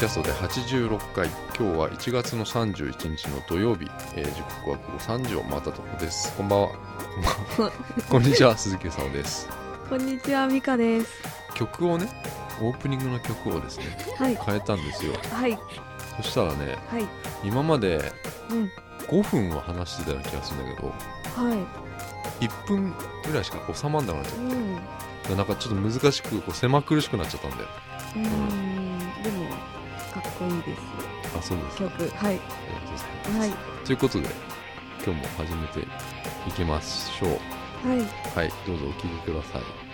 キャストで86回今日は1月の31日の土曜日、えー、時刻は午後3時を回ったところです。こんばんは。こんばんはこんにちは鈴木さんです。こんにちはミカです。曲をねオープニングの曲をですねはい。変えたんですよ。はい。そしたらねはい。今までうん。5分は話してたような気がするんだけどはい。1分ぐらいしか収まんなくなっちゃっうん。たなんかちょっと難しくこう狭苦しくなっちゃったんだよ。うーんかっこいいですあそうですか。曲はい。はい。ということで今日も始めていきましょう。はい。はいどうぞお聴きください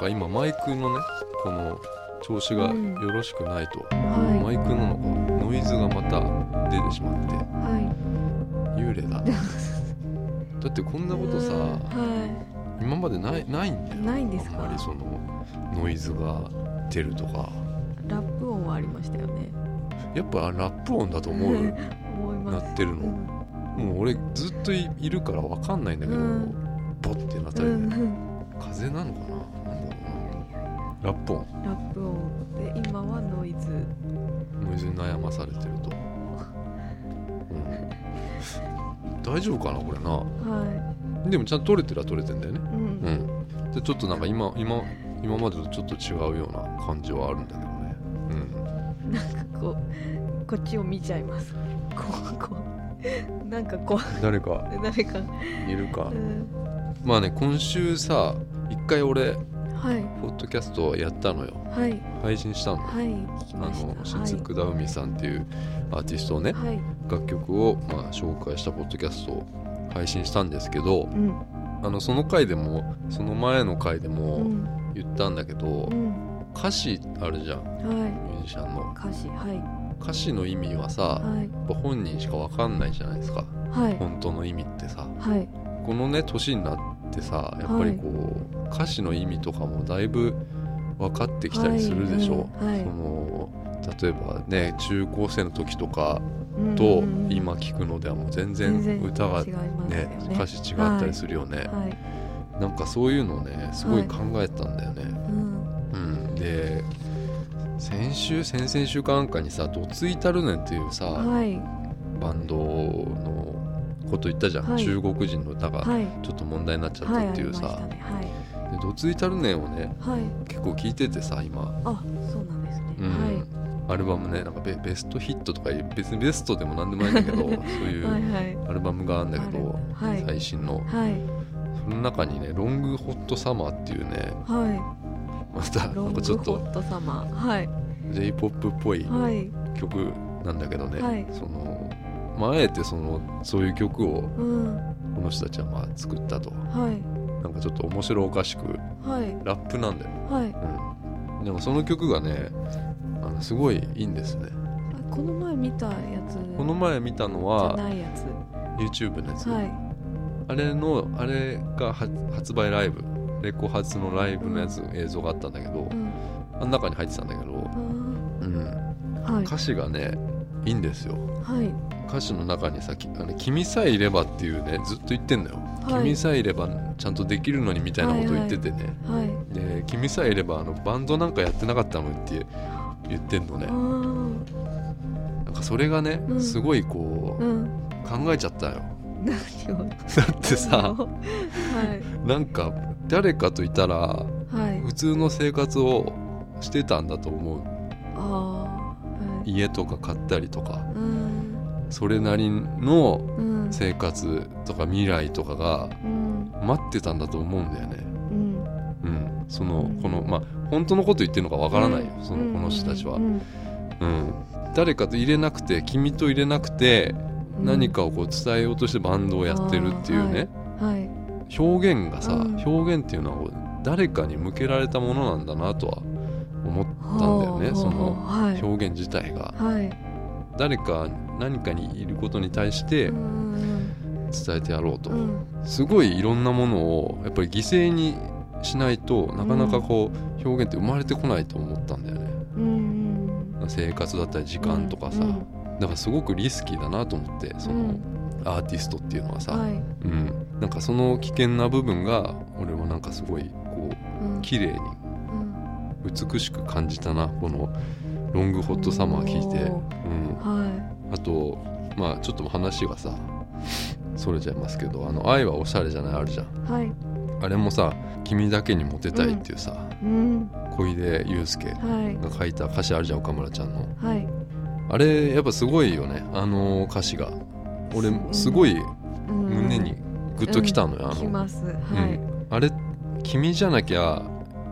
か今マイクのねこの調子がうん。よろしくないと、はマイクのノイズがまた出てしまって。い。は幽霊だ。だってこんいなことさうんは今までないないんだよ。いないんですか？あんまりそのノイズが出るとか。ラップ音はありましたよね。やっぱラップ音だと思う？なってるの。もう俺ずっといいるから分かんないんだけど、うん。ボッてなったうんりね、うん。風なのかな？ラップ音。ラップ音。で今はノイズ。ノイズに悩まされてると、うん、大丈夫かなこれな。はでもちゃんと取れてるは取れてんだよね。いうん。うん。でちょっとなんか今今今までとちょっと違うような感じはあるんだけどね。うん。なんかこうこっちを見ちゃいます。こうこう。なんかこ誰か。う誰か。いるか。うん。まあね今週さ一回俺はい。ポッドキャストやったのよ。はい。配信したの。はい。あました。の雫田海さんっていうアーティストをねはい、はい、楽曲をまあ紹介したポッドキャストを配信したんですけどうん。あのその回でもその前の回でうもん。言ったんだけどうん。歌詞あるじゃん。はい。ミュージシャンの。歌詞はい。歌詞の意味はさはい。やっぱ本人しか分かんないじゃないですか。はい。本当の意味ってさ。はい。このね年になってさやっぱりこう、歌詞の意味とかもだいぶ分かってきたりするでしょ、はいその例えばね中高生の時とかうんと今聞くのではもう全全然歌が違いますよね。歌詞違ったりするよね、はい。なんかそういうのをねすごい考えたんだよね、うん。うん。で先週先々週かなんかにさ「どついたるねん」っていうさ、はい。バンドのこと言ったじゃん、はい。中国人の歌がはい。ちょっと問題になっちゃったっていうさ。りました、ねでどついたるねんをねはい。はい結構聞いててさ今、あそうなんですね、うん。アルバムねなんかベベストヒットとか別にベストでもなんでもないんだけどそういはいはういはい。アルバムがあるんだけど、はい。最新の。はい。その中にね「ロングホットサマー」っていうねはまたなんかちょっとグホットサマー。はい。J p o p っぽいはい。曲なんだけどね、はい。そのまああえてそのそういう曲をうん。この人たちはまあ作ったと。はい。なんかちょっと面白おかしくはい。ラップなんだよ、はい。うん、でもその曲がねあのすごいいいんですね。あこの前見たやつこの前見たのはないやつ。YouTube のやつ、はい。あれのあれがは発売ライブレコ発のライブのやつ、映像があったんだけどうん。あの中に入ってたんだけど、あうん、ーはい。歌詞がねいいんですよ。はい歌詞の中にさ「きあの君さえいれば」っていうねずっと言ってんだよ、はい。君さえいればちゃんとできるのにみたいなこと言っててね、はいで君さえいればあのバンドなんかやってなかったのって言ってんのね。なんかそれがね、うん。すごいこう、うん。考えちゃったよ。だってさはい。なんか誰かといたらはい。普通の生活をしてたんだと思う。はい。家とか買ったりとか。うんそれなりのうん。生活とか未来とかがうん。待ってたんだと思うんだよね。うん。うん。そのうん。このまあ本当のこと言ってるのかわからないよ。そのうん。この人たちは。うん。うん。誰かと入れなくて君と入れなくてうん。何かをこう伝えようとしてバンドをやってるっていうね。はい。表現がさうん。表現っていうのは誰かに向けられたものなんだなとは思ったんだよね。その表現自体が。はい誰か何かにいることに対してうん伝えてやろうと、うんすごいいろんなものをやっぱり犠牲にしないとなかなかこう表現って生まれてこないと思ったんだよね。うん生活だったり時間とかさ、うんだからすごくリスキーだなと思ってその、うん。アーティストっていうのはさ、はい。うん、なんかその危険な部分が俺はなんかすごいこう綺麗にうん。美しく感じたなこの「ロングホットサマー」聞いて、おうん、はあとまあちょっと話がさそれちゃいますけど「あの愛はおしゃれじゃない」あるじゃん。いはい。あれもさ「君だけにモテたい」っていうさ、うん。小出祐介はい。が書いた歌詞あるじゃん岡村ちゃんの。はい。あれやっぱすごいよね。あの歌詞が。俺うんすごいうん。胸にグッときたのよ、あの。きます。はい。あれ君じゃなきゃ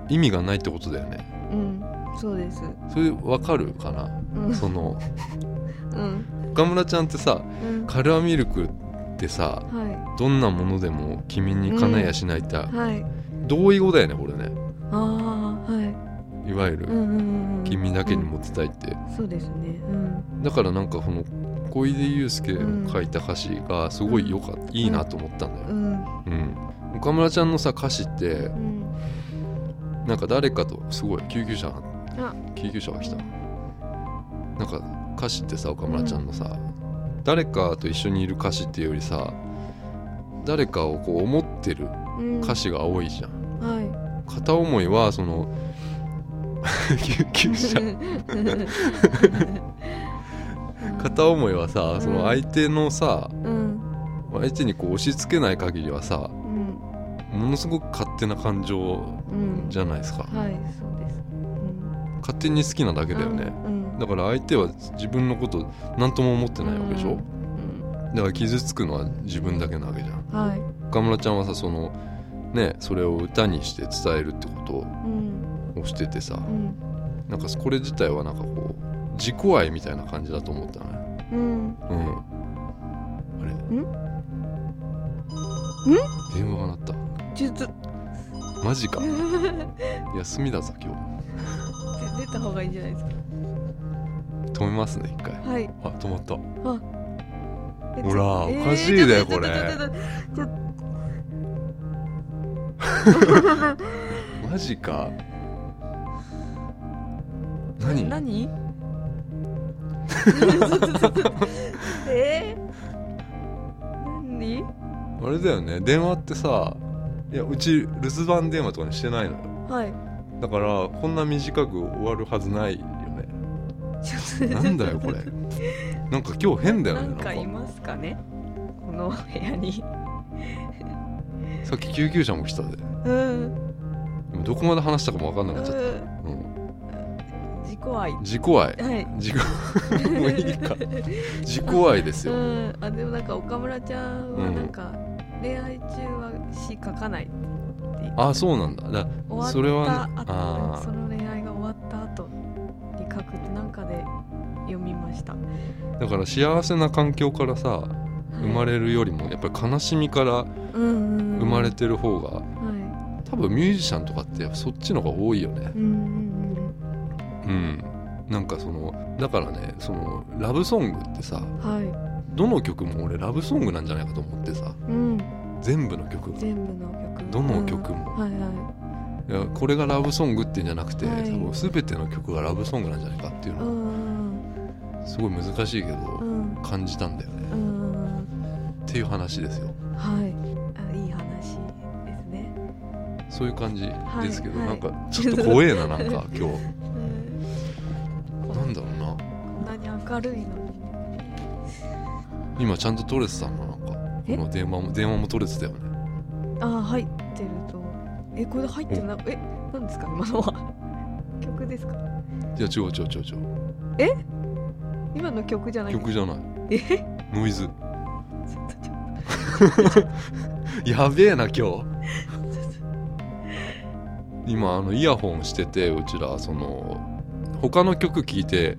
意味がないってことだよね。うんそうです。それわかるかな？うん。そのうん。岡村ちゃんってさうん。カルアミルクってさはどんなものでも君に叶えやしないって、いはい。同意語だよねこれね。ああはい。いわゆる、うんうんうんうん。君だけにモテたいって、そうですね。うん。だからなんかこの小出祐介の書いた歌詞がすごいよかった、いいなと思ったんだよ、うん。うん、岡村ちゃんのさ歌詞ってうん。なんか誰かとすごい救急車あ救急車が来た。なんか歌詞ってさ岡村ちゃんのさ、誰かと一緒にいる歌詞っていうよりさ誰かをこう思ってるうん。歌詞が多いじゃん、はい。片思いはその 救急車。片思いはさ、うん。その相手のさうん。相手にこう押し付けない限りはさうん。ものすごく勝手な感情うん。じゃないですか、はいそうです。うん勝手に好きなだけだよね、うんだから相手は自分のこと何とも思ってないわけでしょ、うんだから傷つくのは自分だけなわけじゃん。はい。岡村ちゃんはさそのねそれを歌にして伝えるってこうん。とをしててさうん。なんかこれ自体はなんかこう自己愛みたいな感じだと思ったねうん。うん。あれ？ん？電話が鳴った。ちょっと。マジか。休みだぞ今出た方がいいんじゃないですか日止めますね一回。はい。あ止まった。えほらおかしいねちょっとこれ。マジか。何？何？えー、何？あれだよね。電話ってさいやうち留守番電話とかにしてないのよ。はいだからこんな短く終わるはずないよね。なんだよこれ。なんか今日変だよねなんか。いますかね？この部屋に。さっき救急車も来たでうん。でもどこまで話したかも分かんなくなっちゃった、うん、自己愛。自己愛。はい。自己もういいか。自己愛ですうよ、ん。あでもなんか岡村ちゃんはなんか、恋愛中は詩書かないって言ってあそうなんだ。だそれはあー。その恋愛が終わった後に書くってなんかで読みました、だから幸せな環境からさ生まるれるよりもやっぱり悲しみから生生まれてる方がは多分ミュージシャンとかってそっちの方が多いよね。いうんなんかそのだからねそのラブソングってさうんはい。どの曲も俺ラブソングなんじゃないかと思ってさ。うん全部の曲が。全部の曲。どの曲も。うん。はいはい。やこれがラブソングっていうんじゃなくて、はい。多分全ての曲がラブソングなんじゃないかっていうのはん。すごい難しいけどうん。感じたんだよね。うん。っていう話ですよ。はい。あいい話ですね、そういう感じですけど、はい。なんかちょっと怖えななんか 今日。うん、なんだろうな。こんなに明るいのに。今ちゃんと取れてたのなんかこえの電話も電話も取れてたよね。あー入ってると。えこれ入ってるな。え何ですか？今のは。曲ですか？いや違う違う違う違う。今の曲じゃない曲じゃない。え？ちノイズ。とちょっやべえな今日。今あのイヤホンしててうちらその他の曲聴いて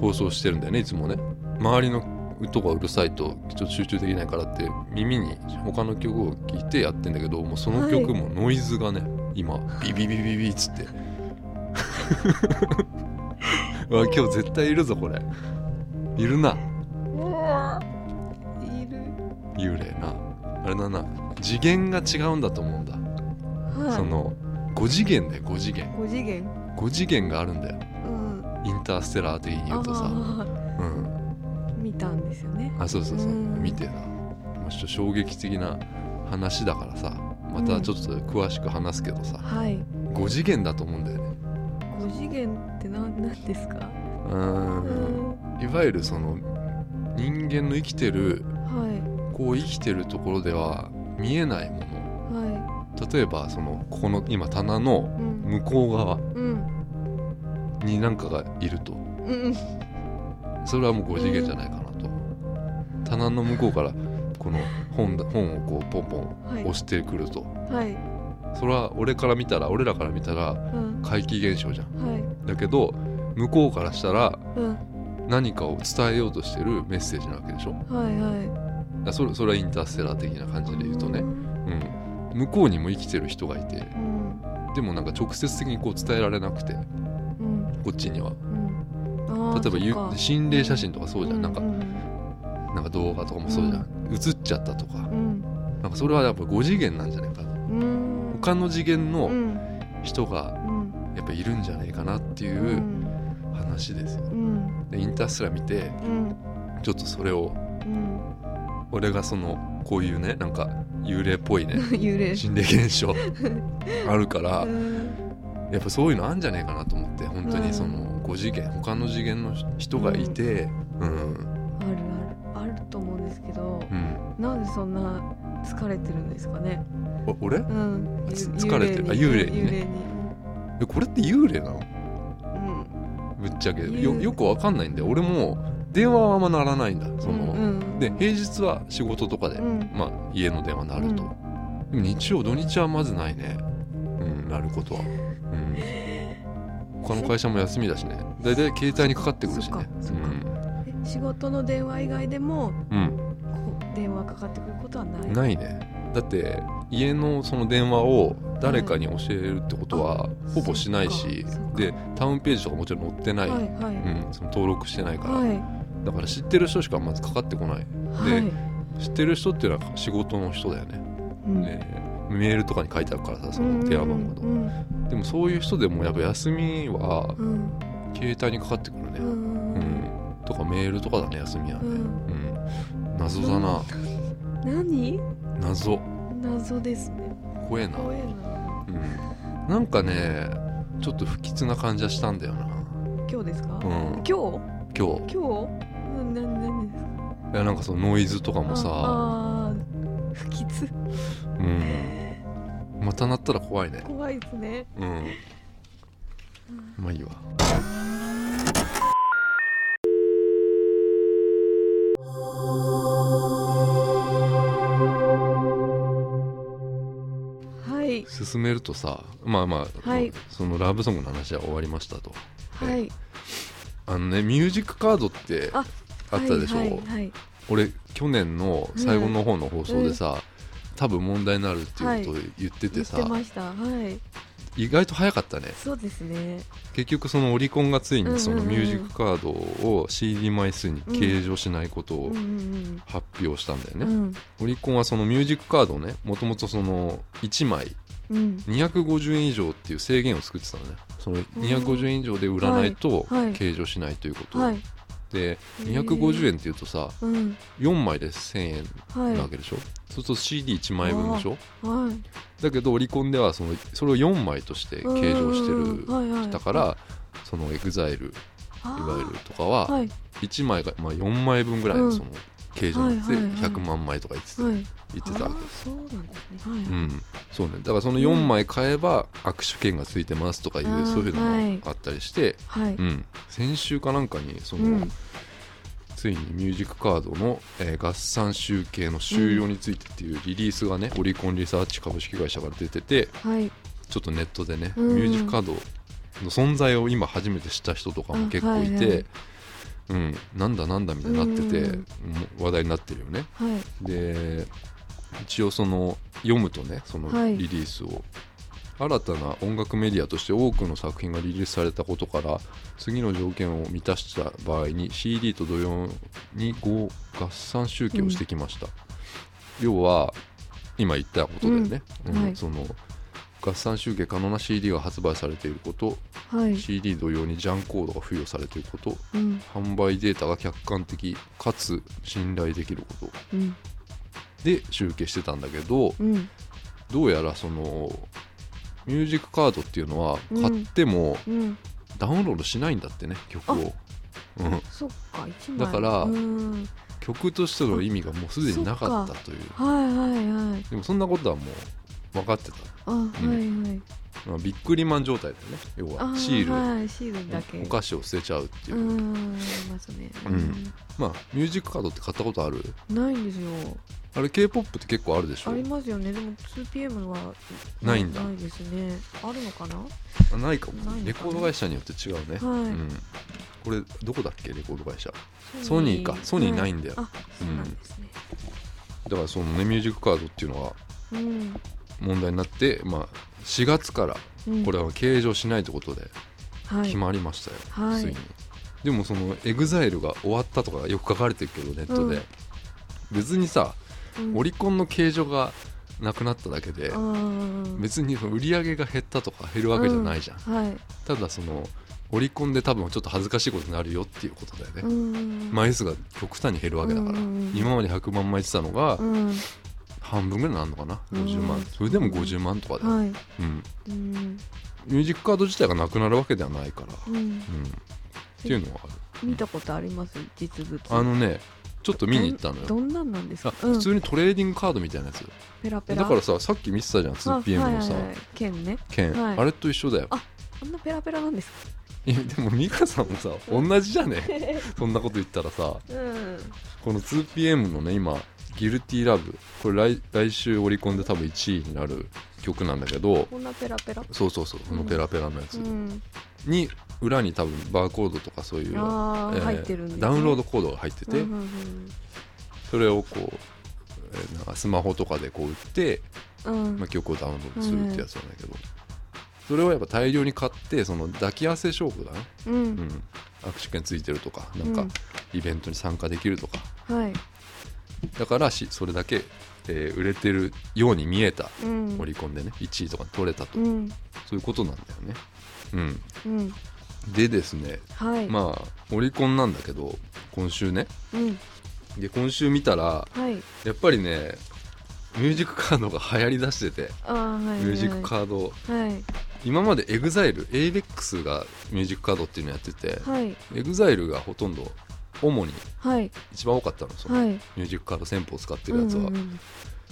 放送してるんだよねいつもね。周りの音がうるさいとちょっと集中できないからって耳に他の曲を聴いてやってんだけどもうその曲もノイズがね、今ビビビビビっつって。うわ今日絶対いるぞこれ。いるな。いる。幽霊な。あれだな。次元が違うんだと思うんだ、はい。その5次元だよ5次元。5次元。5次元があるんだよ。うん。インターステラー的に言うとさ。あうんたんですよね。あそうそうそう。うん。見てな。もうちょっと衝撃的な話だからさ。またちょっと詳しく話すけどさ、はい。5次元だと思うんだよね。5次元って何なんですか？うん。ん。いわゆるその人間の生きてるはこう生きてるところでは見えないもの。い。は例えばそのここの今棚のいうん。向こう側うん。に何かがいると。うん。それはもう5次元じゃないか棚の向こうからこの本だ本をこうポンポンはい。押してくると、はい。それは俺から見たら俺らから見たらうん。怪奇現象じゃん。はい。だけど向こうからしたらうん。何かを伝えようとしてるメッセージなわけでしょ。はいはい。それそれはインターステラー的な感じで言うとね、うん、向こうにも生きてる人がいてうん。でもなんか直接的にこう伝えられなくてうん。こっちには。例えば心霊写真とかそうじゃん、なんかうんなんか動画とかもそうじゃん、映っちゃったとか。うん。なんかそれはやっぱ5次元なんじゃないかな。うん。他の次元うのん。人がうん。やっぱいるんじゃないかなっていううん。話ですよ。うん。でインターステラー見てうん。ちょっとそれをうん。俺がそのこういうねなんか幽霊っぽいね 幽霊。心霊現象 あるからうん。やっぱそういうのあるんじゃないかなと思って本当にその5次元他の次元の人がいてうんそんな疲れてるんですかね。お俺？うん。疲れてる。あ幽霊にね。えこれって幽霊なの？うん。ぶっちゃけ。幽よよくわかんないんで俺も電話はあんまならないんだその、うんで平日は仕事とかで、うん。まあ家の電話なると、でも日曜土日はまずないね。うんなることは。うん。他の会社も休みだしね。大体携帯にかかってくるしね。そっかそっか。え仕事の電話以外でもうん、電話かかってくることはない。うん、ないね。だって家のその電話を誰かに教えるってことはほぼしないし、そっかそっか。でタウンページとかもちろん載ってない、はいはい。うん、その登録してないから、はい。だから知ってる人しかまずかかってこない。はい。知ってる人っていうのは仕事の人だよね、うん。でメールとかに書いてあるからさその電話番号の、うんでもそういう人でもやっぱ休みはうん。携帯にかかってくるね。う、ん。うん。とかメールとかだね休みはね、うん。うん謎だな、何？謎。謎ですね。怖えな、怖えな。うん、なんかねちょっと不吉な感じはしたんだよな。今日ですか？うん。今日？今日。今日？うんな何ですか？いやなんかそのノイズとかもさ。不吉。うん。また鳴ったら怖いね。怖いですね。うん。まあいいわはい。進めるとさまあまあ、はい。そのラブソングの話は終わりましたと。はい。あのねミュージックカードってああったでしょ、はいはいはい。俺去年の最後の方の放送でさ、多分問題になるっていうことを言ってて言さ、ってました。はい。意外と早かったね。そうですね。結局そのオリコンがついにそのうんうん。うんミュージックカードを CD 枚数に計上しないことをうんうん発表したんだよね、うん。オリコンはそのミュージックカードをねもともとその1枚うん。250円以上っていう制限を作ってたのね。その250円以上で売らないとはい。はい。計上しないということ、はい。でへー。250円っていうとさうん。4枚で1000円はいなわけでしょ、そうすると CD1 枚分でしょ。はい。だけどオリコンではそのそれを4枚として計上してるはいはい。だからその EXILE いあー。わゆるとかははい。1枚がまあ4枚分ぐらいうんのその計上になってはいはいはい100万枚とか言ってたはい言ってた。そうなんですね。はい。けうん。そうね。だからその4枚買えば握手券がついてますとかいうあーそういうのはいもあったりしてはい。うん。先週かなんかにそのうん。ついにミュージックカードの、えー合算集計の終了についてっていうリリースがね、オリコンリサーチ株式会社から出ててはい。ちょっとネットでね、うん。ミュージックカードの存在を今初めて知った人とかも結構いて、あはいはい。うん、なんだなんだみたいになってて、話題になってるよね。はい。で一応その読むとねそのはい。リリースを。新たな音楽メディアとして多くの作品がリリースされたことから次の条件を満たした場合に CD と同様に合合算集計をしてきました、要は今言ったことだよね、うん。うんはいその合算集計可能な CD が発売されていること、はい、CD 同様にジャンコードが付与されていること。うん。販売データが客観的かつ信頼できること。うんで集計してたんだけどうん。どうやらそのミュージックカードっていうのはうん。買ってもうん。ダウンロードしないんだってね曲を、うん、そっかだからうん。曲としての意味がもうすでになかったという。はいはいはい。でもそんなことはもう分かってた、あ、はいはいまあ、ビックリマン状態だよね。要あはシール、はいシールだけ。お菓子を捨てちゃうっていう。ますね。うん。まあミュージックカードって買ったことある？ないんですよ。あれ k p o p って結構あるでしょ？ありますよね。でも 2PM はないんだ。ないですね。あるのかな？あないかも。レコード会社によって違うね、はい。うん、これどこだっけ？レコード会社。ソニー。か。ソニーないんだよ。あそうなんね。だからそのねミュージックカードっていうのがうん。問題になって、まあ、4月からうん。これは計上しないということではい。決まりましたよ、はい。ついに。でもその EXILE が終わったとかよく書かれてるけどネットで、うん。別にさうん。オリコンの計上がなくなっただけで別にその売り上げが減ったとか減るわけじゃないじゃん、はい。ただそのオリコンで多分ちょっと恥ずかしいことになるよっていうことだよね、うん。枚数が極端に減るわけだから、うん。今まで100万枚ってたのがうん半分ぐらいになるのかな？うん。50万。それでも50万とかで、はい。うん、うん。ミュージックカード自体がなくなるわけではないから、うん。うん、っていうのはある。見たことあります？実物。あのねちょっと見に行ったのよ。どんなんなんですあかうん。普通にトレーディングカードみたいなやつペラペラ。だからささっき見てたじゃん 2PM のさ、あはいはいはい。剣ね。剣、はい。あれと一緒だよ。あこんなペラペラなんですか？いやでも美香さんもさ同じじゃね？そんなこと言ったらさ。うん。この 2PM のね今「ギルティラブ。これ来来週オリコンで多分1位になる曲なんだけど。こんなペラペラ。そうそうそう。このペラペラのやつ。うん。に裏に多分バーコードとかそういう、えー入ってるダウンロードコードが入ってて、うんうんそれをこう、えーなんかスマホとかでこう売って、うん。うんまあ、曲をダウンロードするってやつなんだけど、それをやっぱ大量に買ってその抱き合わせ勝負だね、ううんん、握手券ついてるとかなんかうん。イベントに参加できるとか、はいだからしそれだけ、えー売れてるように見えたうん。オリコンでね1位とかに取れたと、うん。そういうことなんだよね。うん、うん。でですねはい。まあオリコンなんだけど今週ね。うん。で今週見たらはい。やっぱりねミュージックカードが流行りだしててあーはいミュージックカード。はい。今まで EXILEABEX がミュージックカードっていうのやっててはい。EXILE がほとんど主に。はい。一番多かったのそのはい。ミュージックカード戦法を使ってるやつは、うんうん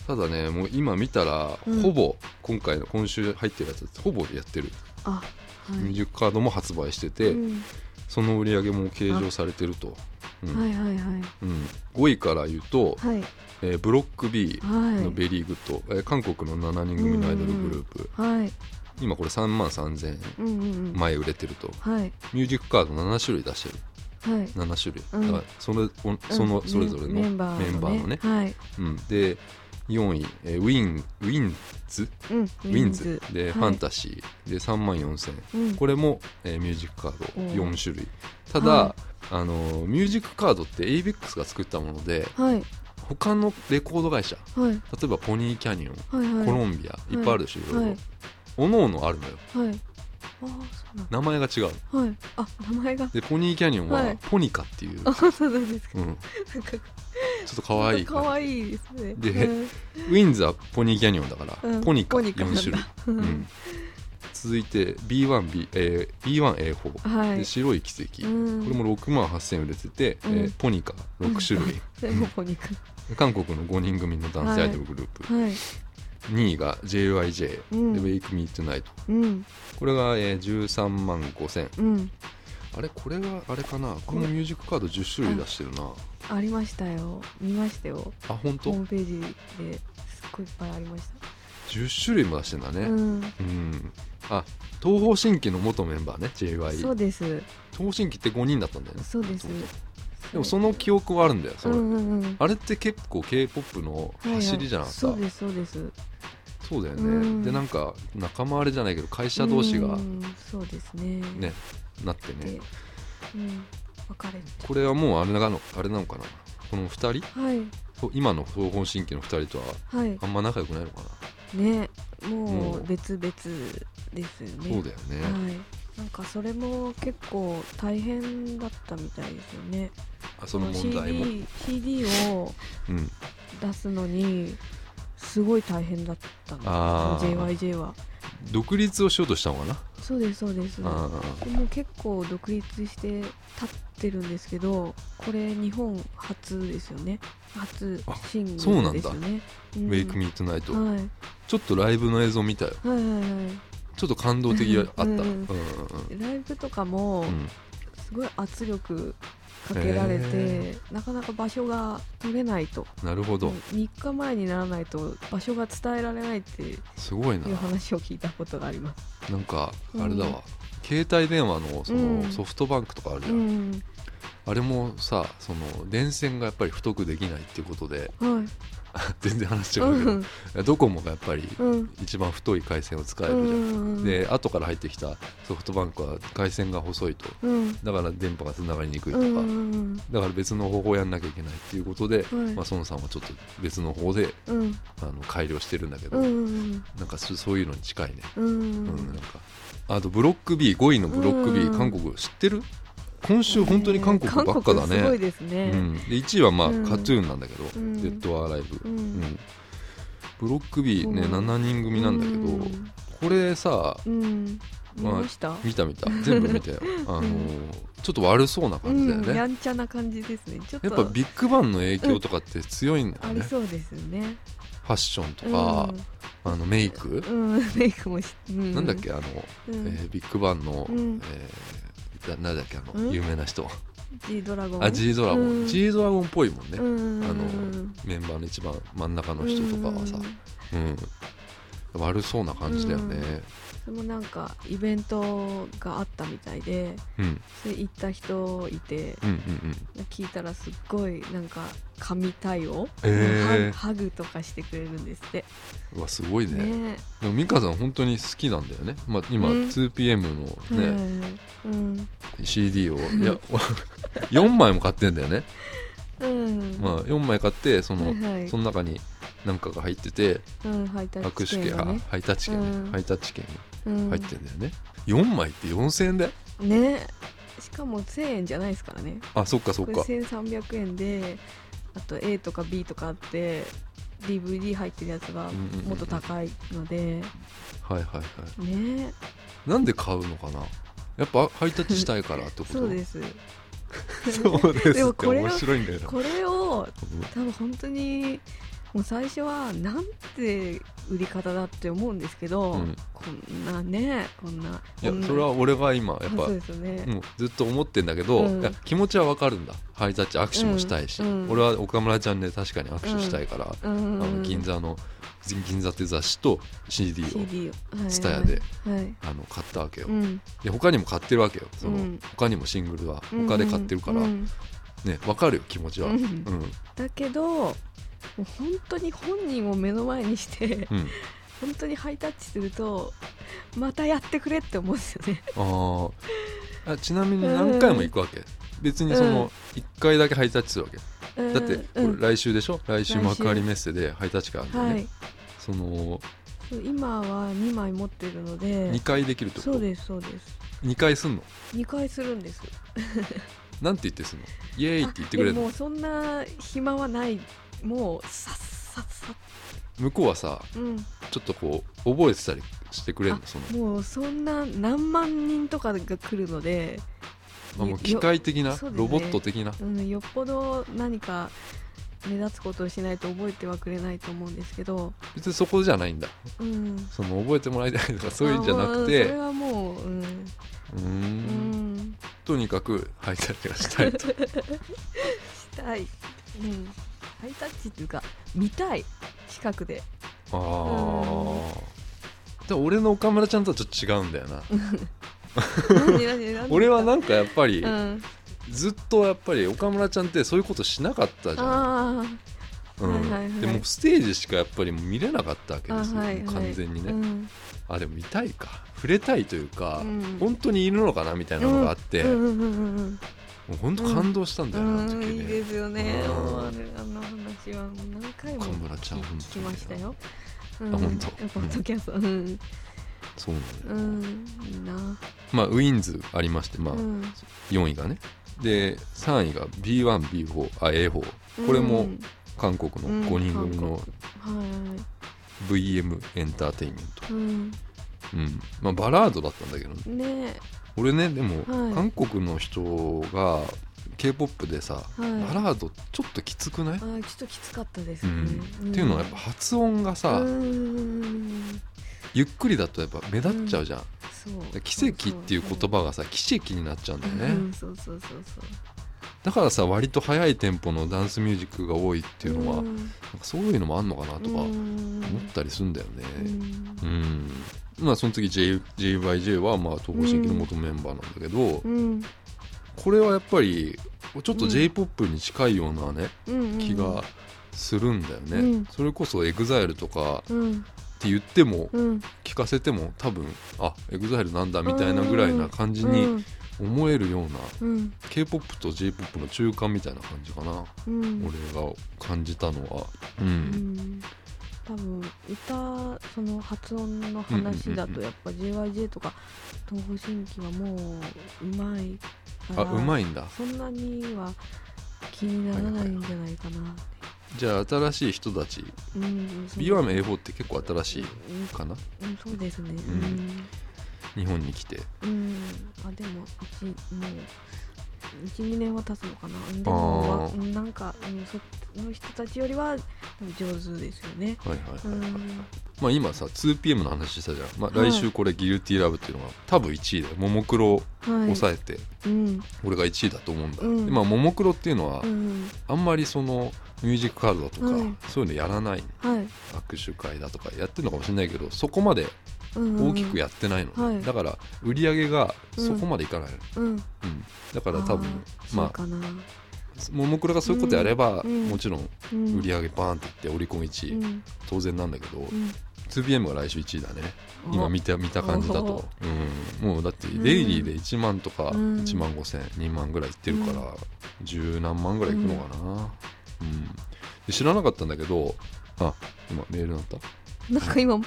ただねもう今見たら、うん。ほぼ今回の今週入ってるやつほぼやってる、あはミューいジックカードも発売してて、うん。その売り上げも計上されてると、うん。はいはいはい。うん、5位から言うと、はい。えーブロック B はい。の Very Good、えー韓国の7人組のアイドルグループ、はい。今これ3万3000うんうんうん。枚売れてると。はい。ミュージックカード7種類出してる。はい7種類、うん。だからそのおそのうん。それぞれのメンバーのね。で4位、えーウィン w-inds.。うん。ウ w-inds.。で、はい。ファンタジー。で3万4000うん。これも、えーミュージックカード。お4種類。ただ、はあのーミュージックカードって avex が作ったものではい。他のレコード会社。はい。例えばポニーキャニオン、はいはい。コロンビア。いっぱいあるでしょ、いろいろ、はい。おのおのあるのよ。はい名前が違う。だはい。あ名前が。でポニーキャニオンははい。ポニカっていう、あそうなんですかうん、ちょなんかっと可愛い可愛いですね。でうん。ウィンズはポニーキャニオンだから、うん。ポニカポニカなん4種類。だ、ううん。ん、続いて B1B、えー、B1A4、はい。で白い奇跡、うん。これも6万8000売れてて、うん。えーポニカ6種類、韓国の5人組の男性アイドルグループ、はい2位が JYJ、うん。で Wake Me Tonight うん。これが、えー、13万5000うん。あれ？これがあれかな？このミュージックカード10種類出してるな。ありましたよ。見ましたよ。あ本当？ホームページですっごいいっぱいありまし10種類も出してんだた、ね。うん。うん、あ東方神起の元メンバーね JY そうです。東方神起って5人だったんだよね。そうですでもその記憶はあるんだよそれ、うんうんうん。あれって結構 k p o p の走りじゃなかった、はいはいそうですそうです。そうだよね、うん。でなんか仲間割れじゃないけど会社同士がうんそうですね。ねなってでねうん別れちこれはもうあれなのあれなのかな？この2人？はい。今の東方神起の2人とははい。あんま仲良くないのかな、ねももうう。別々ですよね。そうだよね、はいなんかそれも結構大変だったみたいですよね。あその問題も、CD, CD をうん、出すのにすごい大変だったんですあー。JYJ は。独立をしようとしたのかな、そうですそうです。あでも結構独立して立ってるんですけどこれ日本初ですよね。初あシンそうなんだグルですよね。ー「ウェイク・ミートナイト」はい。ちょっとライブの映像見たよ。はいはいはちょっと感動的あった、うん。うんうんいライブとかもうん。すごい圧力かけられて、へなかなか場所が取れないと。なるほど。3日前にならないと場所が伝えられないっていうすごいな。話を聞いたことがあります。なんかうん。あれだわ、携帯電話のそのうん。ソフトバンクとかあるじゃ、うんん。あれもさその電線がやっぱり太くできないっていうことではい 全然話違ううけど、ん。ドコモがやっぱりうん。一番太い回線を使えうるじゃん、ん。で後から入ってきたソフトバンクは回線が細いと。うん。だから電波がつながりにくいとか、うんうんだから別の方法をやんなきゃいけないっていうことで、まあ、孫さんはちょっと別の方でうん。あの改良してるんだけど、うんうんなんかそそういうのに近いね、うんうんなんか。あとブロック B5 位のブロック B、うん。韓国知ってる？今週本当に韓国ばっかだ韓国すごいね、ですね。うん、で1位はまあ、うん。カトゥーンなんだけど、ん。デッド・アライブ、ううん。んブロック B ね、う。ん7人組なんだけど、うん。これさうん。見まあ見た見た。全部見たよ。あのーちょっと悪そうな感じだようん、やね、んちゃな感じですね。ちょっと。やっぱビッグバンの影響とかって強いんだあよね、りそうですね。ファッションとか、あのメイク、うん、うん、メイクもし、うん、なんだっけあの、うん。えービッグバンの、うん。えー、ななんだっけあの、うん？有名な人。G ドラゴン？あ G ドラゴン、うん。G ドラゴンっぽいもんね、うんあのメンバーの一番真ん中の人とかはさ、うん悪そうな感じだよねそれもなんかイベントがあったみたいでうん、それ行った人いてうんうんうん。聞いたらすっごいなんか神対応、えー。ハグとかしてくれるんですって。うわすごいね。ね。でも美香さん本当に好きなんだよね、まあ、今、うん。2PM のね、はいうん、CD を。いや 4枚も買ってんだよね、うん、まあ、4枚買ってその,、はいはい。その中に何かが入っててうん、ハイタッ握手券、チ券がねあハイタッチ券ね、うん。ハイタッチ券うん入ってんだよね、4枚って4000円だよ。ね。しかも1000円じゃないですからね。あそっかそっか。1300円であと A とか B とかあって DVD 入ってるやつがもっと高いので、はいはいはい。ね。なんで買うのかな。やっぱハイタッチしたいからってこと？そうです。そうですって。これを面白いんだよな。これをうん多分本当にもう最初はなんて売り方だって思うんですけど、うん。こんなねこんないこんな。やそれは俺が今やっあぱそうですよね、もうずっと思ってんだけど、うん。いや気持ちはわかるんだ。ハイタッチ握手もしたいし、うんうん。俺は岡村ちゃんで確かに握手したいから、うん。あの銀座の銀座って雑誌と CD を CD を。ではい。あの買ったわけよ、うん。で他にも買ってるわけよ。その、うん。他にもシングルは他で買ってるから、うんねわかるよ気持ちは、ううん。んだけどもう本当に本人を目の前にしてうん。本当にハイタッチするとまたやってくれって思うんですよね。あー。あちなみに何回も行くわけ、別にその1回だけハイタッチするわけ、だって来週でしょ？来週幕張メッセでハイタッチがあるんだよね、はい。その今は2枚持ってるので2回できるってこと？そうですそうです。2回すんの？2回するんですなんて言ってすんの？イエーイって言ってくれるの？もそんな暇はない。もうさっさっさ向こうはさうん。ちょっとこう覚えてたりしてくれるの？あその、もうそんな何万人とかが来るので、まあ、もう機械的な、ね。ロボット的な？うん、よっぽど何か目立つことをしないと覚えてはくれないと思うんですけど、別にそこじゃないんだ。うん、その覚えてもらいたいとかそういうんじゃなくあもうそてれはもう、うん。うん、とにかくハイタッチがしたいと。したい、うん、ハイタッチっていうか見たい近くで。ああでも俺の岡村ちゃんとはちょっと違うんだよな。俺はなんかやっぱりうん、ずっとやっぱり岡村ちゃんってそういうことしなかったじゃんでもステージしかやっぱり見れなかったわけあですよ、はいはい。完全にね、うん。あでも見たいか。触れたいというか、うん。本当にいるのかなみたいなのがあって、うんうんうんうんもう本当感動したんだよね、あのうん、いい時ねですよね。あの話は何回も聞きましたよ。うあ本当。ポッドキャスト。うん、そうなのよ、うん、いいな。まあウィンズありまして、まあうん、4位がね。で3位が B1B4 あ A4 これもうん韓国のうん5人組のはい、VM エンターテインメント、うん、うん。まあ、バラードだったんだけど。ね。ね俺ねでも、はい。韓国の人が k p o p でさ、はい。バラードちょっときつくない、あーちょっときつかったですうね。ん。っていうのはやっぱ発音がさ、うん、ゆっくりだとやっぱ目立っちゃうじゃん、そう。で奇跡っていう言葉がさ奇跡になっちゃうんだよね、うん、そうそうそうそう。だからさ割と速いテンポのダンスミュージックが多いっていうのは、うん。なんかそういうのもあんのかなとかうん。思ったりするんだよね。うん。うん、まあその次 J- JYJ はまあ東方神起の元メンバーなんだけど、うん。これはやっぱりちょっとうん。J p o p に近いようなね、うん気がするんだよね、うん。それこそ EXILE とかうん。って言ってもうん。聞かせても多分あ EXILE なんだみたいなぐらいな感じに思えるようなうん。K p o p と j p o p の中間みたいな感じかな、うん。俺が感じたのは。ううん。ん多分歌その発音の話だうんうんうんうん。とやっぱ JYJ とか東方神起はもううまいかあらうまいんだ。そんなには気にならないんじゃないかなって、じゃあ新しい人たち。うんそう B1 の A4 って結構新しいうんかな？うんそうですね日本に来て。うん、うん、あでも一もう12年は経つのかな。でもなんか、うん、その人たちよりは上手ですよね。はいはいはい、うん。まあ今さ 2PM の話したじゃん、まあ、はい。来週これ「ギルティラブっていうのが多分1位でももクロをはい。抑えて。うん。俺が1位だと思うんだ、うん。でまあももクロっていうのはうんあんまりそのミュージックカードだとか、はい。そういうのやらない。はい。握手会だとかやってるのかもしれないけどそこまでうん大きくやってないのね、はい。だから売り上げがそこまでいかないの、うん。うん。だから多分まあももクロがそういうことやれば、うん。もちろんうん、売り上げバーンっていってオリコン1位、うん。当然なんだけど、うん。2PM が来週1位だね。今お見た見た感じだと、うん、もうだってデイリーで1万とかうん。1万5千2万ぐらいいってるから、十何万ぐらいいくのかな、うん。で知らなかったんだけどあ今メールなった。なんか今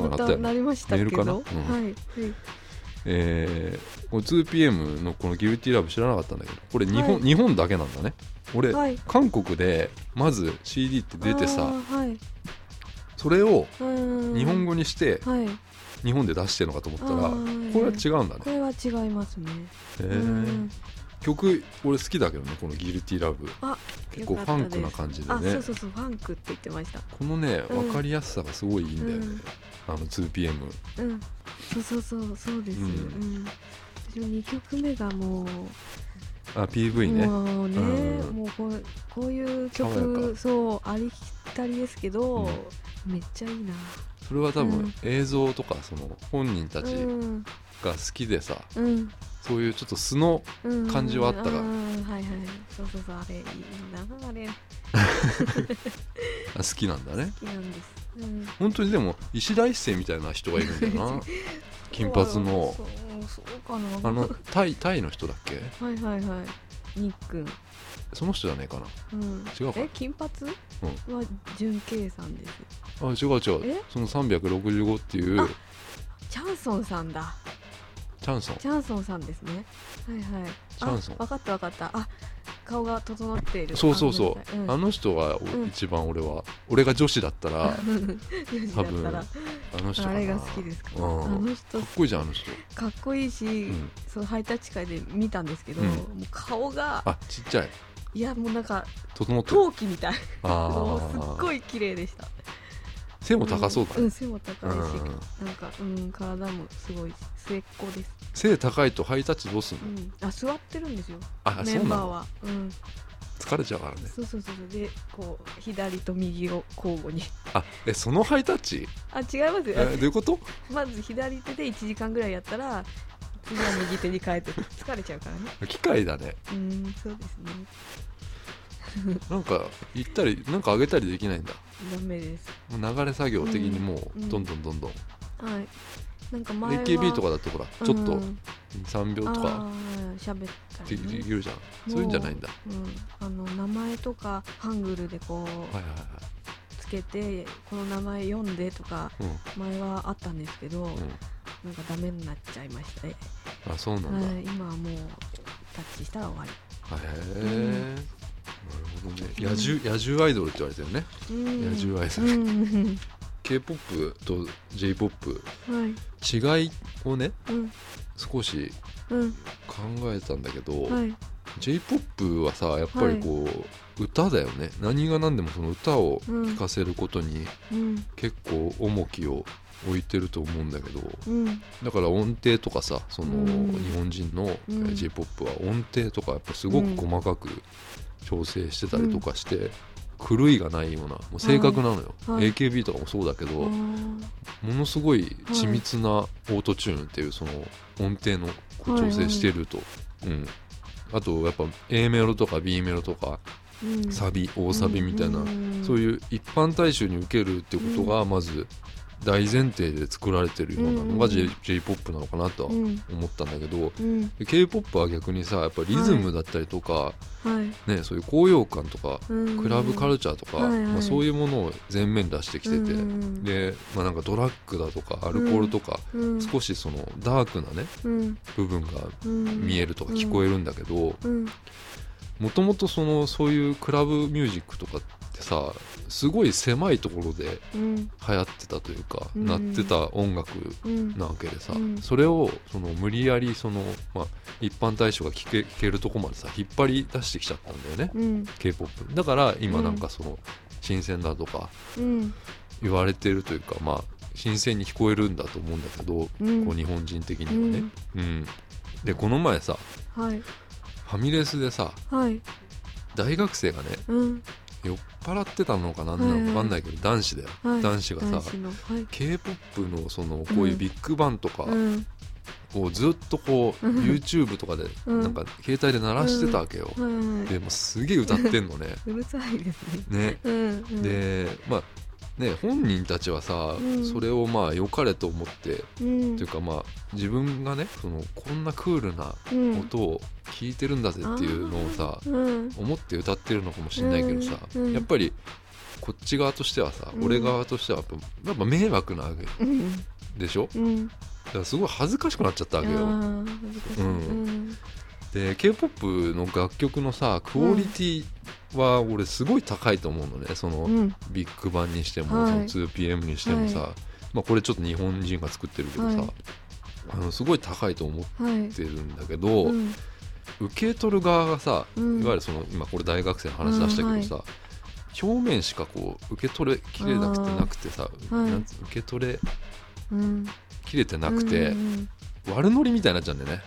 まかなった。よねたなりましたけど、うんはい、はい、えー、これ 2PM のこの「ギルティラブ知らなかったんだけどこれ日本,、はい。日本だけなんだね。俺、はい。韓国でまず CD って出てさはい。それをうん。日本語にしてはい。日本で出してるのかと思ったらこれは違うんだね。これは違いますね。へー。うん曲俺好きだけどねこの「ギルティラブあ結構ファンクな感じであねそうそうそうファンクって言ってました。このねうん。分かりやすさがすごいいいんだよね、うん。あの 2PM うん。そうそうそうそうです、ううん。ん。私も2曲目がもうあ PV ね。もうね、うん。もうこうこういう曲そうありきたりですけど、めっちゃいいな。それは多分うん。映像とかその本人たちうん。が好きでさうんそういうちょっと素のうん感じはあったか。らうんはいはい。そうそうそう。あれいいなあれ。あ好きなんだね。好きなんです、うん、本当にでも石田一世みたいな人がいるんだよな。金髪の。あのタイタイの人だっけ？はいはいはい。にっくん、その人じゃねえかな。うん、違うか。え金髪？は純慶さんです。あ違う違う。え？その365っていう。あチャンソンさんだチャンソン。チャンソンさんですね。はいはい。チャンソン。あ分かった分かった。あ顔が整っている。そうそうそう。あごめんあの人がおうん。一番俺は俺が女子だったらうん4時だ多分ったら。あの人あれが好きですか？うん。あの人。かっこいいじゃんあの人。かっこいいし、ん。そのハイタッチ会で見たんですけど、うん。もう顔があちっちゃい。いやもうなんか整ってる。陶器みたい。すっあごい綺麗でした背も高そうだね。んん背も高いし、うん。なんかうん体もすごい末っ子です、背高いとハイタッチどうすんの？うん、あ座ってるんですよ。あメンバーは。うん。疲れちゃうからね。そうそうそうでこう左と右を交互に。あえそのハイタッチ？あ違いますえよどういうこと？まず左手で1時間ぐらいやったら次は右手に変えて疲れちゃうからね。機械だね。うんそうですねなんか行ったりなんか上げたりできないんだ。ダメです。もう流れ作業的にもうん。うどんどんどんどん、はい。なんか前は AKB とかだとほらちょっとうん3秒とか喋ったでり、ね。きるじゃん。そういうんじゃないんだ。うん、あの名前とかハングルでこうはいはいはつけてこの名前読んでとかいうん。前はあったんですけど、うん。なんかダメになっちゃいましたね、あそうなんだ、はい、今はもうタッチしたら終わへえ、なるほどね。野獣野獣アイドルって言われてるね。野獣アイドうル、ん。K p o p と j p o p はい。違いをねうん。少しうん。考えたんだけど、はい。J p o p はさやっぱりこう、歌だよね。何が何でもその歌を聴かせることにうん。結構重きを置いてると思うんだけどうん。だから音程とかさそのうん。日本人のうん。J p o p は音程とかやっぱすごく細かく調整してたりとかして、狂いがないようなもう正確なのよ、はい。はい。AKB とかもそうだけど、あもーのすごい緻密なオートチューンっていうその音程の調整してると、うん、あとやっぱ A メロとか B メロとかうん。サビ大サビみたいな、んそういう一般大衆に受けるってことがまず大前提で作られてるようなのがうん j p o p なのかなとはうん。思ったんだけどうん。で k p o p は逆にさやっぱリズムだったりとか、はい。ね、そういう高揚感とかうんクラブカルチャーとか、はいはい。まあ、そういうものを前面に出してきてて、うんで、まあ、なんかドラッグだとかアルコールとか、うん少しそのダークなねうん。部分がうん。見えるとか聞こえるんだけどうん。もともとそのそういうクラブミュージックとかってさすごい狭いところでうん。流行ってたというか、うん。なってた音楽うん。なわけでさ、うん。それをその無理やりその、まあ、一般大衆が聴け聞けるとこまでさ引っ張り出してきちゃったんだよね、うん。K p o p だから今なんかその新鮮だとかうん。言われてるというかまあ新鮮に聞こえるんだと思うんだけど、うん。こう日本人的にはね、うん。でこの前さはい。ファミレスでさはい。大学生がねうん。酔っ払ってたのかなんなのか分かんないけど、男子だよ、はい。男子がさ k p o p のそのこういうビッグバンとかうん。をずっとこう、うん。YouTube とかでうん。なんか携帯で鳴らしてたわけよ、はいでもうすげえ歌ってんのね。うるさいですね。ね。でまあね本人たちはさ、うん。それをまあ良かれと思ってうん。というかまあ自分がねそのこんなクールなうん。音を聞いてるんだぜっていうのをさ、うん。思って歌ってるのかもしれないけどさ、やっぱりこっち側としてはさ、うん。俺側としてはやっぱ迷惑なわけうん。でしょ？うん。だからすごい恥ずかしくなっちゃったわけよ。うんで k p o p の楽曲のさクオリティは俺すごい高いと思うのね。そのうん。ビッグバンにしても、はい。その 2PM にしてもさ、はまあ、これちょっと日本人が作ってるけどさ、はい。あのすごい高いと思はいってるんだけど、うん受け取る側がさ、うん。いわゆるその今これ大学生の話出したけどさ、表面しかこう受け取れきれなくてなくてさ、はい。なんつ受け取れうん。きれてなくて、うん悪ノリみたいになっちゃうんだよね、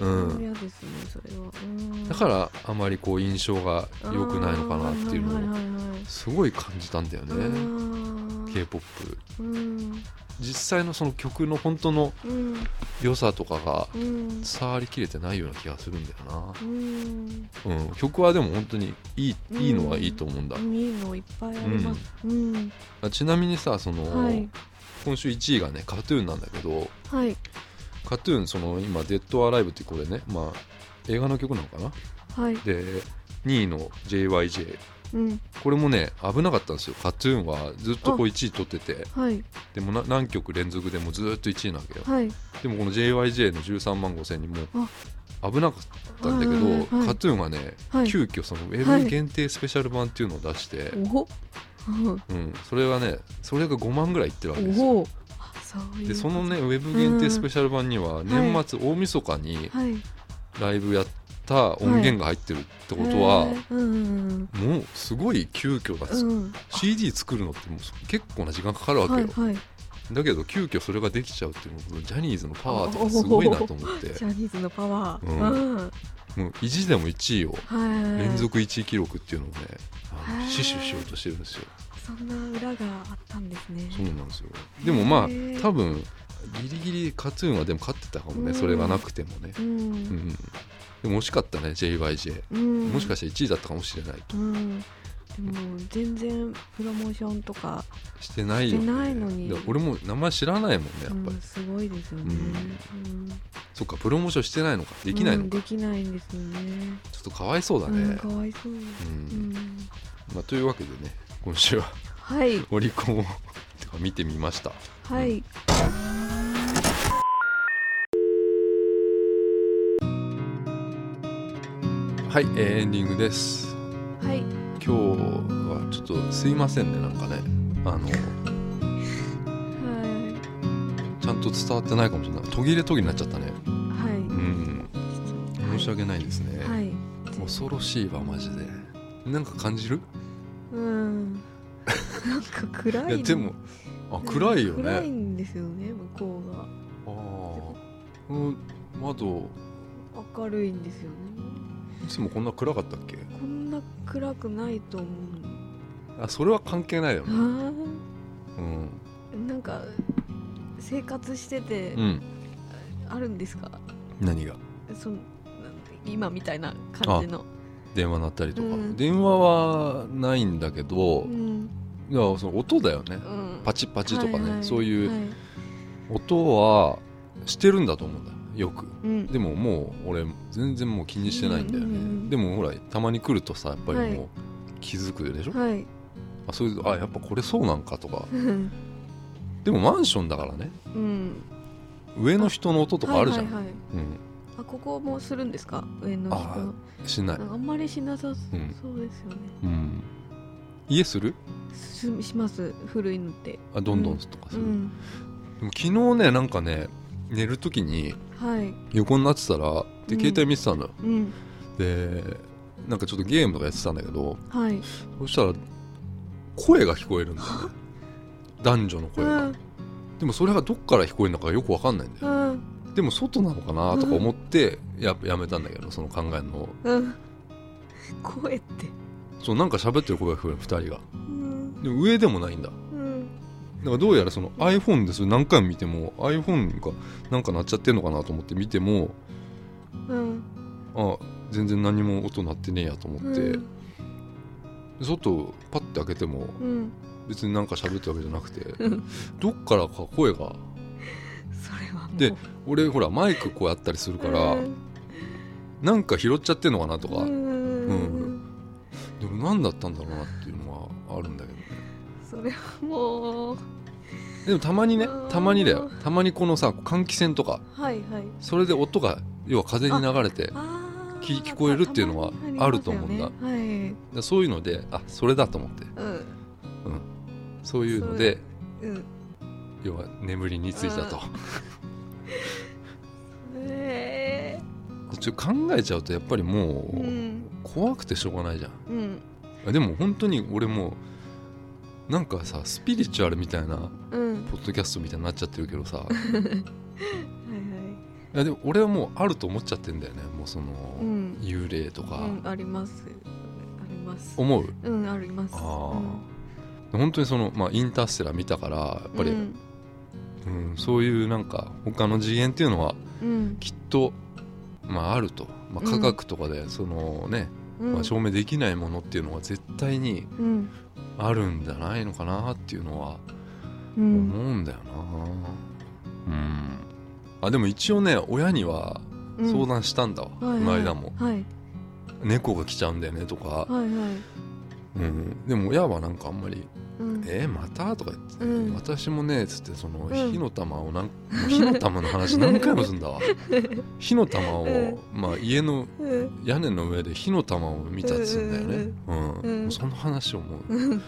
うん。うん、嫌ですねそれはうんだからあまりこう印象が良くないのかなっていうのをすごい感じたんだよね、うん。K p o p うん。実際のその曲の本当のうん。良さとかがうん。伝わりきれてないような気がするんだようん。な、うん、曲はでも本当にいいうんいいのはいいと思うんだ、いいのいっぱいあります。うん。あちなみにさその、はい。今週1位がね KAT−TUN なんだけどはい KAT−TUN その今「デッド・アライブ」ってこれねまあ映画の曲なのかな？はい。で2位の JYJ うん。これもね危なかったんですよ。KAT−TUN はずっとこう1位取ってて。はい。でもな何曲連続でもずっと1位なわけよ。はい。でもこの JYJ の13万5千にも危なかったんだけど、はいはいはい KAT−TUN がね、はい。急遽そのウェはい。ブ限定スペシャル版っていうのを出して、おおうん、それがねそれが5万ぐらいいってるわけですよでそのねウェブ限定スペシャル版にはん年末大晦日にはい。ライブやった音源が入ってるってことは、もうすごい急遽だ、うん。CD 作るのってもう結構な時間かかるわけよ、はいはい。だけど急遽それができちゃうっていうのジャニーズのパワーとかすごいなと思って。ジャニーズのパワー。うん。うん。もう意地でも1位をはい。連続1位記録っていうのをね死守しようとしてるんですよそんな裏があったんですね。そうなんですよ。でもまあ多分ギリギリカトゥーンはでも勝ってたかもね、うん。それがなくてもね。ううん。んでも惜しかったね JYJ、うん、もしかしたら1位だったかもしれないうん。でも全然プロモーションとかしてないよ、ね、してないのに。で俺も名前知らないもんねやっぱり、うん、すごいですよね、うん。そっかプロモーションしてないのか。できないのか、うんできないんですよね。ちょっとかわいそうだね、うん、かわいそう、ううんん、まあ、というわけでね今週は。はい。オリコンを見てみました。はい。はい、えーエンディングです。はい。今日はちょっとすいませんねなんかね。あのはちゃんと伝わってないかもしれない。途切れ途切れになっちゃったね。い。うん。申し訳ないですね、はい。はい恐ろしいわマジで。なんか感じる？うんなんか暗いいやでもあ暗いよね。暗いんですよね向こうが。ああ。この窓。明るいんですよね。いつもこんな暗かったっけ？こんな暗くないと思う。あそれは関係ないよね。あうん。ーなんか生活しててうん。あるんですか、何が？その今みたいな感じの電話鳴ったりとか、うん。電話はないんだけど、うん。いやその音だよね。うん。パチッパチとかね、はいはい。そういうはい。音はしてるんだと思うんだよ。く。うん。でももう俺全然もう気にしてないんだよね、うんうんうんでもほらたまに来るとさやっぱりはい。もう気づくでしょ、はい。あそういうあやっぱこれそうなんかとか。う んでもマンションだからね。うん。上の人の音とかあるじゃん、はいはいはいあここもするんですか？上のあ人。うんしない、あんまりしなさそううん。そうですよね、うん、家する？すします。古いのって。あどんどんとかする、うん。でも昨日ねなんかね寝る時にはい。横になってたらでうん。携帯見てたの。よ、うん。でなんかちょっとゲームとかやってたんだけどはい。そしたら声が聞こえるんだよね。男女の声が、うん。でもそれがどっから聞こえるのかよくわかんないんだよ、うんでも外なのかなとか思ってややめたんだけどその考えるの。うん。声って。そうなんか喋ってる声が聞こえる2人が。うん。でも上でもないんだ。うん。だからどうやらその iPhone でそれ何回も見ても iPhone がなんか鳴っちゃってんのかなと思って見てもうん。あ全然何も音鳴ってねえやと思って、うん。外パッて開けてもうん。別になんか喋ってるわけじゃなくてうん。どっからか声がで俺ほらマイクこうやったりするから、うん。なんか拾っちゃってんのかなとか、うん。でも何だったんだろうなっていうのはあるんだけどね。それはもう。でもたまにねうん。たまにだよ。たまにこのさ換気扇とか。はいはい。それで音が要は風に流れて聞聞こえるっていうのはあると思うんだ。ねでそういうのであそれだと思って。はいうん。そういうのでう。ん。要は眠りについたとえちょっと考えちゃうとやっぱりもーううん怖くてしょうがないじゃん。うん。あでも本当に俺もうなんかさスピリチュアルみたいなうん。ポッドキャストみたいになっちゃってるけどさ。はいはい。いやでも俺はもうあると思っちゃってんだよね。もうその、うん。幽霊とか、うんあります。あります思う？うんあります。あ本当にその、まあ、インターステラー見たからやっぱり、ううん。んそういうなんか他の次元っていうのはうん。きっと、まあ、あると、まあ、科学とかでそのね、うん。まあ、証明できないものっていうのは絶対にうん。あるんじゃないのかなっていうのはう思んうんだよな。うん。あでも一応ね親にはうん。相談したんだわ、こはい。の間も。はい。猫が来ちゃうんだよねとか、はいはい。うん、でも親はなんかあんまりうんえー、また？とか言って、うん。私もねつってそのうん。火の玉をなんもう火の玉の話 何回もするんだわ。火の玉を、うまあ、家のうん。屋根の上で火の玉を見たっつうんだよね、うんうんもうその話をもううん。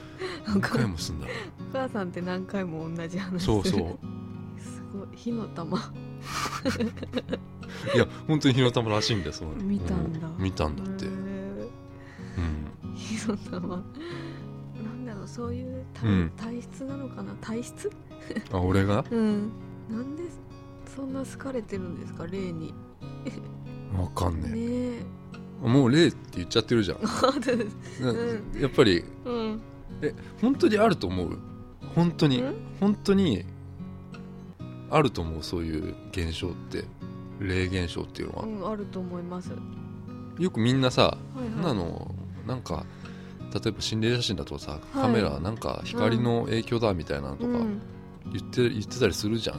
何回もするんだわ。お母さんって何回も同じ話そうそう。すごい。火の玉。いや本当に火の玉らしいんだよその。見たんだ。う見たんだって、へうん、ー火の玉そういう体,、うん。体質なのかな？体質？あ俺が？うん。なんでそんな好かれてるんですか？霊に。わかんねねえ。えもう霊って言っちゃってるじゃん。うやっぱりうん。本当にあると思う？本当に。うん？本当にあると思う？そういう現象って。霊現象っていうのは、うんあると思います。よくみんなさはいはい。なのなんか例えば心霊写真だとさはい。カメラなんか光の影響だみたいなのとかうん。言って言ってたりするじゃん。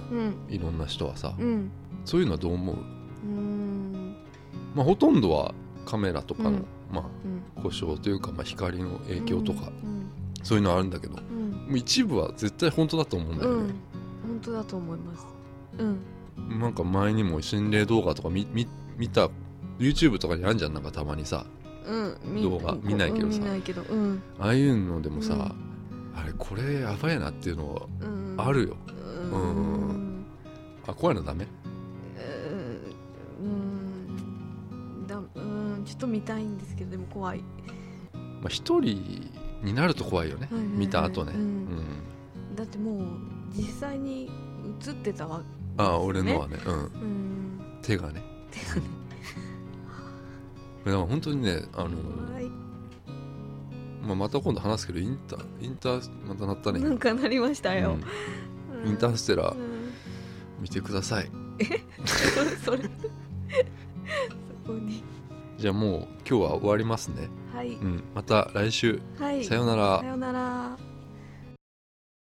うん。いろんな人はさ。うん。そういうのはどう思う？まあほとんどはカメラとかのうん。まあうん。故障というかまあ光の影響とか。うん。そういうのあるんだけど一部は絶対本当だと思うんだうん、よね本当だと思います。うん。なんか前にも心霊動画とか見見見た YouTube とかにあるじゃんなんかたまにさ動画見ないけどさ。うん見ないけどうん。ああいうのでもさ、うん。あれこれやばいなっていうのはうん。あるよ、ううん。あ怖いのダメ？うん。だうんちょっと見たいんですけどでも怖い。まあ一人になると怖いよね、はいはいはい。見た後ね、だってもう実際に映ってたわああ俺のはね、うん、うん。手がね。手がねだから本当にねあの、はい。まあ、また今度話すけどインターインターまたなったね。なんかなりましたよ、うん。インターステラーうん。見てください。それそれそこに。じゃあもう今日は終わりますね、はい。うん、また来週。はい。さようなら。さようなら